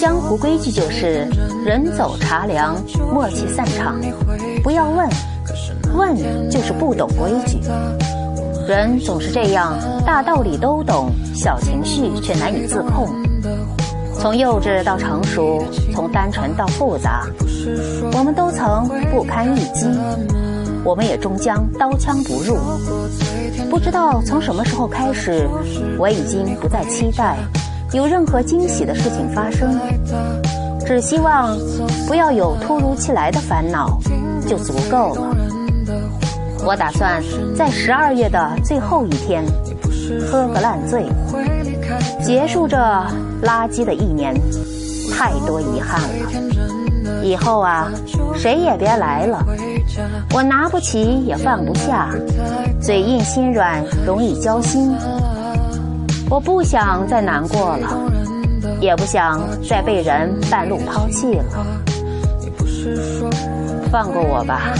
江湖规矩就是人走茶凉，默契散场，不要问，问就是不懂规矩。人总是这样，大道理都懂，小情绪却难以自控。从幼稚到成熟，从单纯到复杂，我们都曾不堪一击，我们也终将刀枪不入。不知道从什么时候开始，我已经不再期待。有任何惊喜的事情发生，只希望不要有突如其来的烦恼，就足够了。我打算在十二月的最后一天喝个烂醉，结束这垃圾的一年。太多遗憾了，以后啊，谁也别来了。我拿不起也放不下，嘴硬心软，容易交心。我不想再难过了，也不想再被人半路抛弃了。放过我吧。